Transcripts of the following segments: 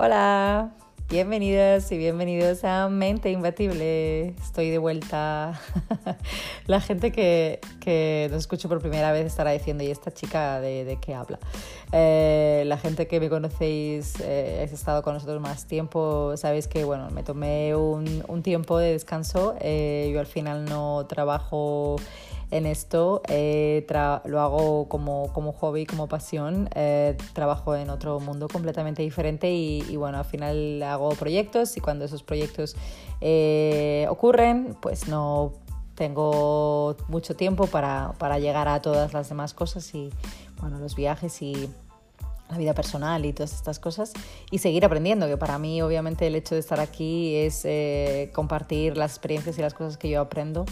Hola, bienvenidas y bienvenidos a Mente Imbatible. Estoy de vuelta. La gente que, que nos escucho por primera vez estará diciendo, ¿y esta chica de, qué habla? Eh, la gente que me conocéis, eh, has estado con nosotros más tiempo, sabéis que bueno, me tomé un, un tiempo de descanso. Eh, yo al final no trabajo en esto. Eh, lo hago como, como hobby, como pasión. Eh, trabajo en otro mundo completamente diferente y, bueno, al final hago proyectos y cuando esos proyectos eh, ocurren, pues no tengo mucho tiempo para, para llegar a todas las demás cosas y bueno, los viajes y la vida personal y todas estas cosas y seguir aprendiendo, que para mí obviamente el hecho de estar aquí es compartir las experiencias y las cosas que yo aprendo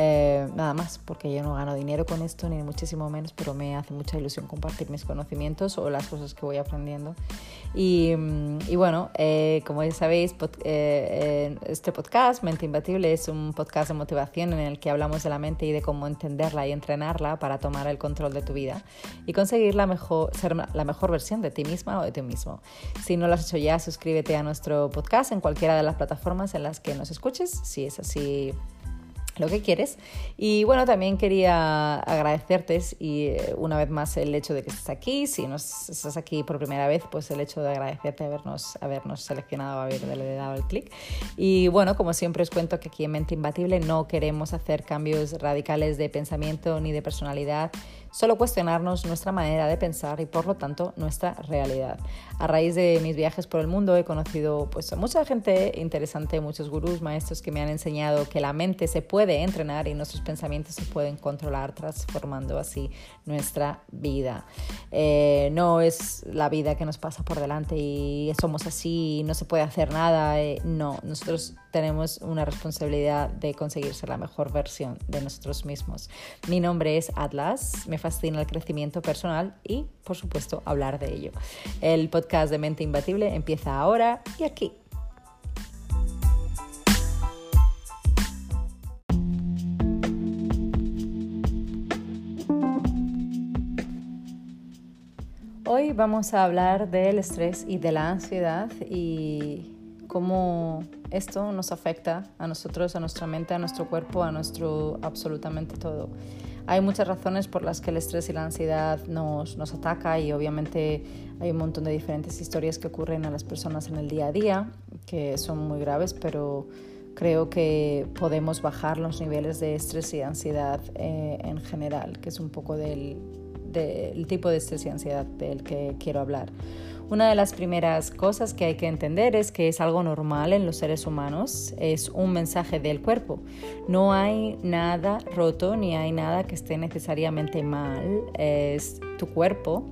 eh, nada más, porque yo no gano dinero con esto, ni muchísimo menos, pero me hace mucha ilusión compartir mis conocimientos o las cosas que voy aprendiendo. Y, mm, y bueno, eh, como ya sabéis, eh, este podcast, Mente Imbatible, es un podcast de motivación en el que hablamos de la mente y de cómo entenderla y entrenarla para tomar el control de tu vida y conseguir la mejor, ser la mejor versión de ti misma o de ti mismo. Si no lo has hecho ya, suscríbete a nuestro podcast en cualquiera de las plataformas en las que nos escuches. Si es así, lo que quieres. Y bueno, también quería agradecerte y eh, una vez más el hecho de que estés aquí. Si no estás aquí por primera vez, pues el hecho de agradecerte habernos, habernos seleccionado, haberle dado el clic. Y bueno, como siempre os cuento que aquí en Mente Imbatible no queremos hacer cambios radicales de pensamiento ni de personalidad solo cuestionarnos nuestra manera de pensar y por lo tanto nuestra realidad. A raíz de mis viajes por el mundo he conocido pues, a mucha gente interesante, muchos gurús, maestros que me han enseñado que la mente se puede entrenar y nuestros pensamientos se pueden controlar transformando así nuestra vida. Eh, no es la vida que nos pasa por delante y somos así, no se puede hacer nada. Eh, no, nosotros tenemos una responsabilidad de conseguir ser la mejor versión de nosotros mismos. Mi nombre es Atlas, me fascina el crecimiento personal y, por supuesto, hablar de ello. El podcast de Mente Imbatible empieza ahora y aquí. Hoy vamos a hablar del estrés y de la ansiedad y cómo esto nos afecta a nosotros, a nuestra mente, a nuestro cuerpo, a nuestro absolutamente todo. Hay muchas razones por las que el estrés y la ansiedad nos, nos ataca y obviamente hay un montón de diferentes historias que ocurren a las personas en el día a día que son muy graves, pero creo que podemos bajar los niveles de estrés y ansiedad eh, en general, que es un poco del, del tipo de estrés y ansiedad del que quiero hablar. Una de las primeras cosas que hay que entender es que es algo normal en los seres humanos, es un mensaje del cuerpo. No hay nada roto ni hay nada que esté necesariamente mal, es tu cuerpo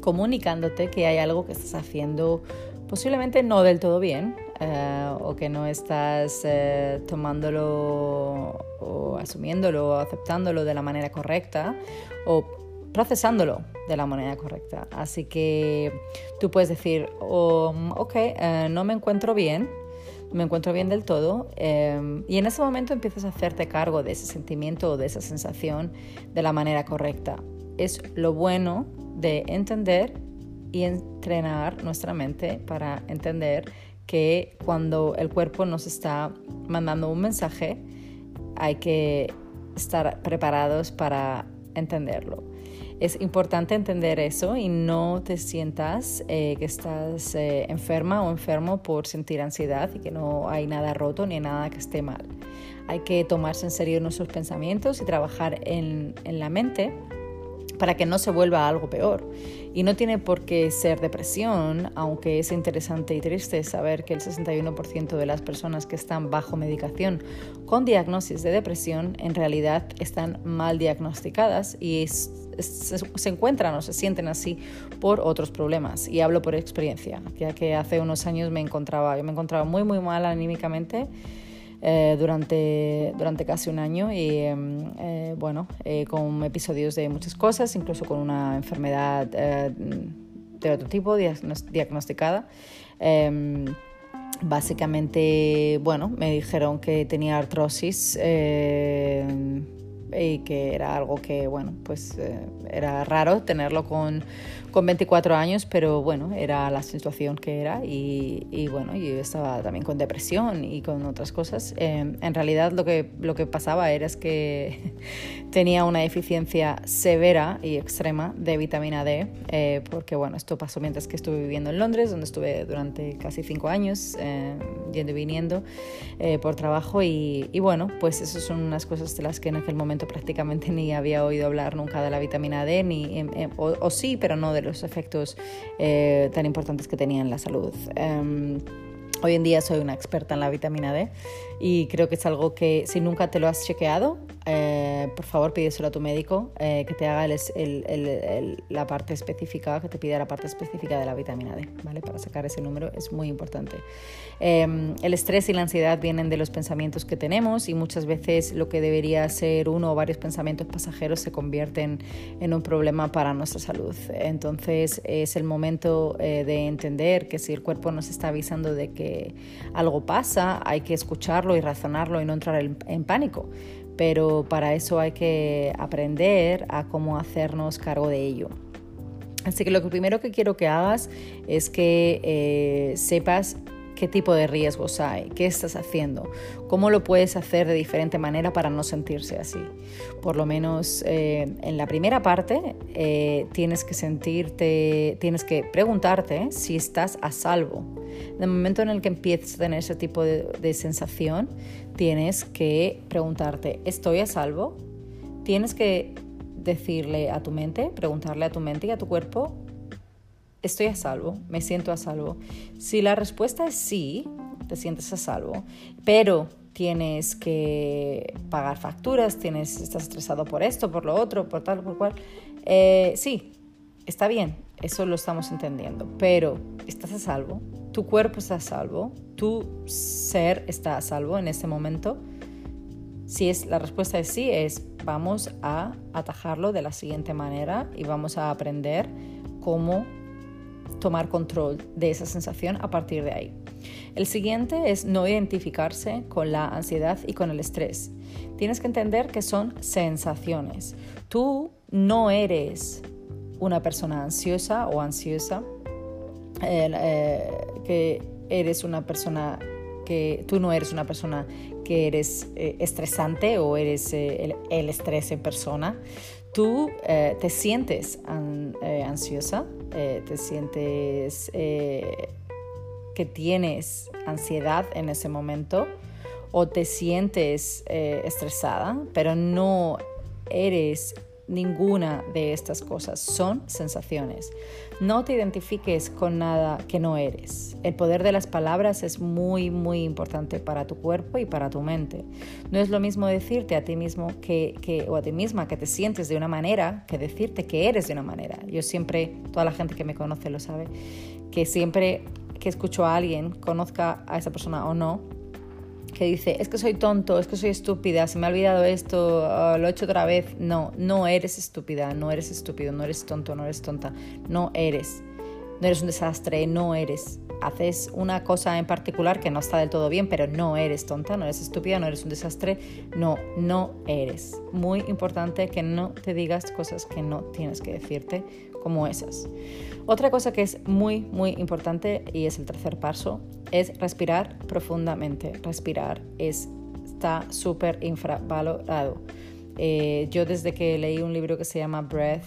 comunicándote que hay algo que estás haciendo posiblemente no del todo bien eh, o que no estás eh, tomándolo o asumiéndolo o aceptándolo de la manera correcta o procesándolo de la manera correcta. Así que tú puedes decir, oh, ok, eh, no me encuentro bien, me encuentro bien del todo, eh, y en ese momento empiezas a hacerte cargo de ese sentimiento o de esa sensación de la manera correcta. Es lo bueno de entender y entrenar nuestra mente para entender que cuando el cuerpo nos está mandando un mensaje, hay que estar preparados para entenderlo. Es importante entender eso y no te sientas eh, que estás eh, enferma o enfermo por sentir ansiedad y que no hay nada roto ni nada que esté mal. Hay que tomarse en serio nuestros pensamientos y trabajar en, en la mente para que no se vuelva algo peor. Y no tiene por qué ser depresión, aunque es interesante y triste saber que el 61% de las personas que están bajo medicación con diagnosis de depresión en realidad están mal diagnosticadas y se, encuentran o se sienten así por otros problemas. Y hablo por experiencia, ya que hace unos años me encontraba, yo me encontraba muy, muy mal anímicamente. Eh, durante, durante casi un año y em, eh, bueno, eh, con episodios de muchas cosas, incluso con una enfermedad de otro tipo diagnosticada. Em, básicamente, bueno, me dijeron que tenía artrosis y que era algo que, bueno, pues era raro tenerlo con, con 24 años, pero bueno, era la situación que era y, y bueno, yo estaba también con depresión y con otras cosas. Eh, en realidad lo que, lo que pasaba era es que tenía una deficiencia severa y extrema de vitamina D, eh, porque bueno, esto pasó mientras que estuve viviendo en Londres, donde estuve durante casi cinco años yendo y viniendo por trabajo y, y bueno, pues esas son unas cosas de las que en aquel momento prácticamente ni había oído hablar nunca de la vitamina D, ni, em, em, o, sí, pero no de los efectos eh, tan importantes que tenía en la salud. Em, hoy en día soy una experta en la vitamina D y creo que es algo que si nunca te lo has chequeado, eh, por favor pídeselo a tu médico eh, que te haga la parte específica, que te pida la parte específica de la vitamina D, ¿vale? Para sacar ese número es muy importante. Em, el estrés y la ansiedad vienen de los pensamientos que tenemos y muchas veces lo que debería ser uno o varios pensamientos pasajeros se convierten en un problema para nuestra salud. Entonces es el momento eh, de entender que si el cuerpo nos está avisando de que algo pasa, hay que escucharlo y razonarlo y no entrar en pánico pero para eso hay que aprender a cómo hacernos cargo de ello. Así que lo primero que quiero que hagas es que eh, sepas qué tipo de riesgos hay, qué estás haciendo, cómo lo puedes hacer de diferente manera para no sentirse así. Por lo menos eh, en la primera parte eh, tienes que sentirte, tienes que preguntarte si estás a salvo. En el momento en el que empieces a tener ese tipo de sensación, tienes que preguntarte, ¿estoy a salvo? Tienes que decirle a tu mente, preguntarle a tu mente y a tu cuerpo, ¿estoy a salvo? ¿Me siento a salvo? Si la respuesta es sí, te sientes a salvo, pero tienes que pagar facturas, tienes, estás estresado por esto, por lo otro, por tal, por cual, eh, sí, está bien, eso lo estamos entendiendo, pero ¿estás a salvo? ¿Tu cuerpo está a salvo? ¿Tu ser está a salvo en este momento? Si es, la respuesta es sí, es vamos a atajarlo de la siguiente manera y vamos a aprender cómo tomar control de esa sensación a partir de ahí. El siguiente es no identificarse con la ansiedad y con el estrés. Tienes que entender que son sensaciones. Tú no eres una persona ansiosa o ansiosa, eh, eh, que eres una persona que tú no eres una persona que eres eh, estresante o eres el, estrés en persona. Tú te sientes ansiosa, te sientes que tienes ansiedad en ese momento o te sientes estresada, pero no eres ninguna de estas cosas, son sensaciones. No te identifiques con nada que no eres. El poder de las palabras es muy, muy importante para tu cuerpo y para tu mente. No es lo mismo decirte a ti mismo que, que, o a ti misma que te sientes de una manera que decirte que eres de una manera. Yo siempre, toda la gente que me conoce lo sabe, que siempre que escucho a alguien, conozca a esa persona o no, que dice, es que soy tonto, es que soy estúpida, se me ha olvidado esto, ah, lo he hecho otra vez. No, no eres estúpida, no eres estúpido, no eres tonto, no eres tonta, no eres. No eres un desastre, no eres. Haces una cosa en particular que no está del todo bien, pero no eres tonta, no eres estúpida, no eres un desastre, no, no eres. Muy importante que no te digas cosas que no tienes que decirte como esas. Otra cosa que es muy, muy importante y es el tercer paso es respirar profundamente. Respirar es, está súper infravalorado. Eh, yo desde que leí un libro que se llama Breath,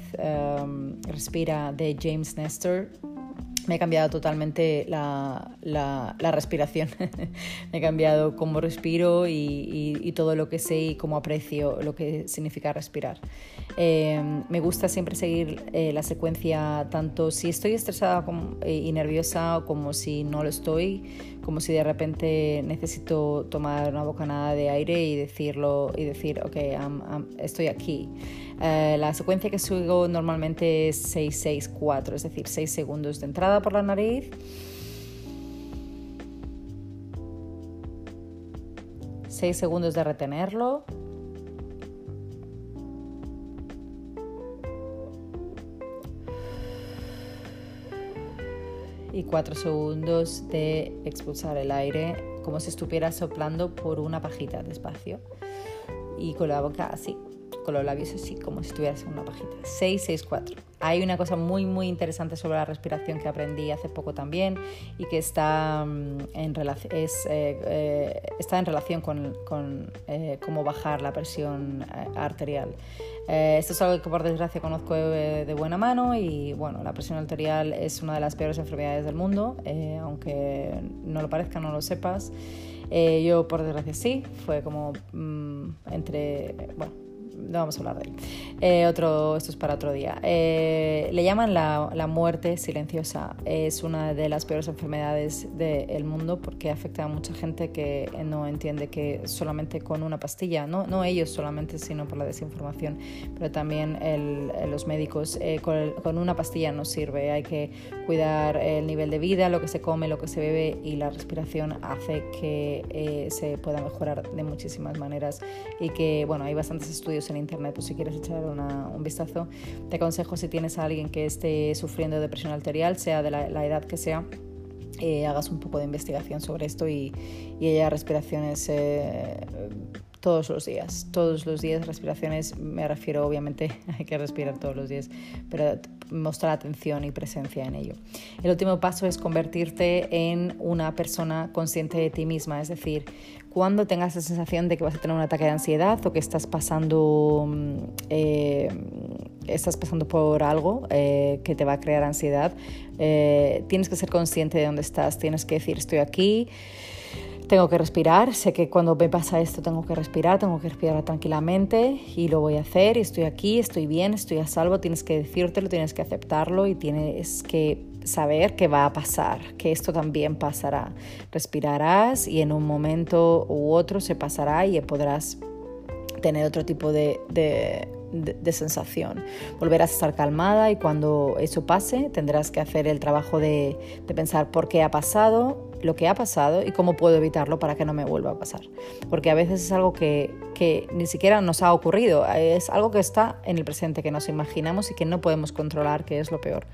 um, Respira, de James Nestor, me ha cambiado totalmente la, la, respiración. me ha cambiado cómo respiro y, y, todo lo que sé y cómo aprecio lo que significa respirar. Eh, me gusta siempre seguir eh, la secuencia, tanto si estoy estresada eh, y nerviosa como si no lo estoy, como si de repente necesito tomar una bocanada de aire y decirlo y decir, ok, estoy aquí. Eh, la secuencia que sigo normalmente es 6-6-4, es decir, 6 segundos de entrada por la nariz. 6 segundos de retenerlo. Y 4 segundos de expulsar el aire como si estuviera soplando por una pajita despacio. Y con la boca así con los labios así, como si estuvieras en una pajita. 664. Hay una cosa muy, muy interesante sobre la respiración que aprendí hace poco también y que está, mm, en, es, eh, eh, está en relación con, con eh, cómo bajar la presión arterial. esto es algo que por desgracia conozco de, buena mano y bueno, la presión arterial es una de las peores enfermedades del mundo, aunque no lo parezca, no lo sepas. yo por desgracia sí, fue como mm, entre, bueno, no vamos a hablar de él. Eh, otro, esto es para otro día. Eh, le llaman la, la, muerte silenciosa. Es una de las peores enfermedades del mundo porque afecta a mucha gente que no entiende que solamente con una pastilla, no, no ellos solamente, sino por la desinformación, pero también el, los médicos, eh, con, con, una pastilla no sirve. Hay que cuidar el nivel de vida, lo que se come, lo que se bebe y la respiración hace que se pueda mejorar de muchísimas maneras y que, bueno, hay bastantes estudios en internet, pues si quieres echar un vistazo, te aconsejo si tienes a alguien que esté sufriendo de presión arterial, sea de la, edad que sea, eh, hagas un poco de investigación sobre esto y, y haya respiraciones eh, todos los días. Todos los días respiraciones, me refiero obviamente, hay que respirar todos los días, pero mostrar atención y presencia en ello. El último paso es convertirte en una persona consciente de ti misma, es decir, cuando tengas la sensación de que vas a tener un ataque de ansiedad o que estás pasando, mm, eh, estás pasando por algo eh, que te va a crear ansiedad, eh, tienes que ser consciente de dónde estás, tienes que decir estoy aquí tengo que respirar, sé que cuando me pasa esto tengo que respirar, tengo que respirar tranquilamente y lo voy a hacer estoy aquí, estoy bien, estoy a salvo, tienes que decírtelo, tienes que aceptarlo y tienes que saber que va a pasar, que esto también pasará. Respirarás y en un momento u otro se pasará y podrás tener otro tipo de, de, sensación. Volverás a estar calmada y cuando eso pase tendrás que hacer el trabajo de, de pensar por qué ha pasado, lo que ha pasado y cómo puedo evitarlo para que no me vuelva a pasar. Porque a veces es algo que, que, ni siquiera nos ha ocurrido, es algo que está en el presente, que nos imaginamos y que no podemos controlar, que es lo peor.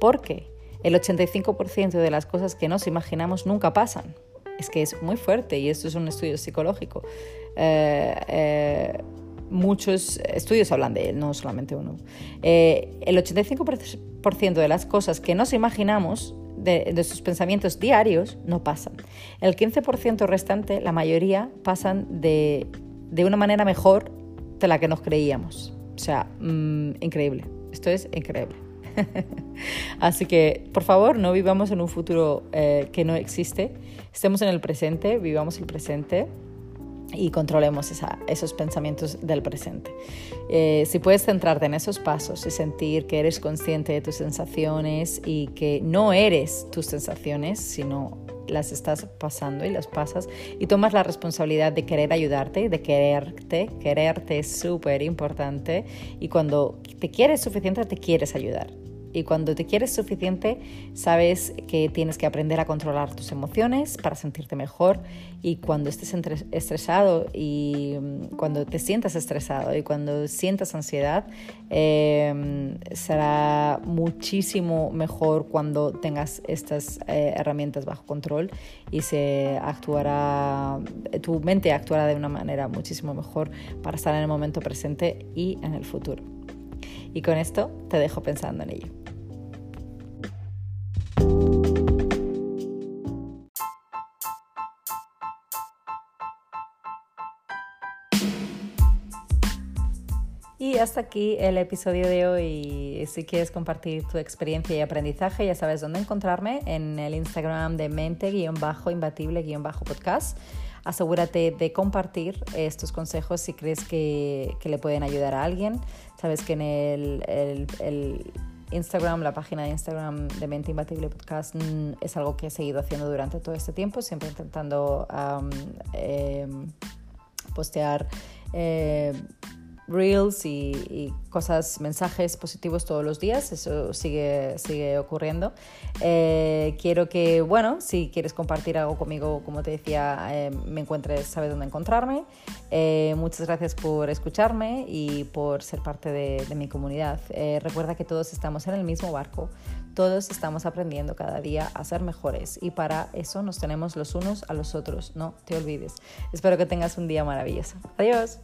Porque el 85% de las cosas que nos imaginamos nunca pasan. Es que es muy fuerte y esto es un estudio psicológico. Eh, eh, muchos estudios hablan de él, no solamente uno. Eh, el 85% de las cosas que nos imaginamos de, sus pensamientos diarios no pasan. El 15% restante, la mayoría, pasan de, de, una manera mejor de la que nos creíamos. O sea, mm, increíble. Esto es increíble. Así que, por favor, no vivamos en un futuro eh, que no existe. Estemos en el presente, vivamos el presente y controlemos esos pensamientos del presente. Eh, si puedes centrarte en esos pasos y sentir que eres consciente de tus sensaciones y que no eres tus sensaciones, sino las estás pasando y las pasas y tomas la responsabilidad de querer ayudarte, de quererte, quererte es súper importante y cuando te quieres suficiente te quieres ayudar. Y cuando te quieres suficiente, sabes que tienes que aprender a controlar tus emociones para sentirte mejor. Y cuando estés estresado y mm, cuando te sientas estresado y cuando sientas ansiedad, em, será muchísimo mejor cuando tengas estas eh, herramientas bajo control y se actuará, tu mente actuará de una manera muchísimo mejor para estar en el momento presente y en el futuro. Y con esto te dejo pensando en ello. Y hasta aquí el episodio de hoy. Si quieres compartir tu experiencia y aprendizaje, ya sabes dónde encontrarme en el Instagram de mente-imbatible-podcast. Asegúrate de compartir estos consejos si crees que, le pueden ayudar a alguien. Sabes que en el, Instagram, la página de Instagram de Mente Imbatible Podcast mm, es algo que he seguido haciendo durante todo este tiempo, siempre intentando em, postear eh, reels y, cosas, mensajes positivos todos los días, eso sigue, sigue ocurriendo. Eh, quiero que, bueno, si quieres compartir algo conmigo, como te decía, eh, me encuentres, sabes dónde encontrarme. Eh, muchas gracias por escucharme y por ser parte de, de mi comunidad. recuerda que todos estamos en el mismo barco, todos estamos aprendiendo cada día a ser mejores y para eso nos tenemos los unos a los otros, no te olvides. Espero que tengas un día maravilloso. Adiós.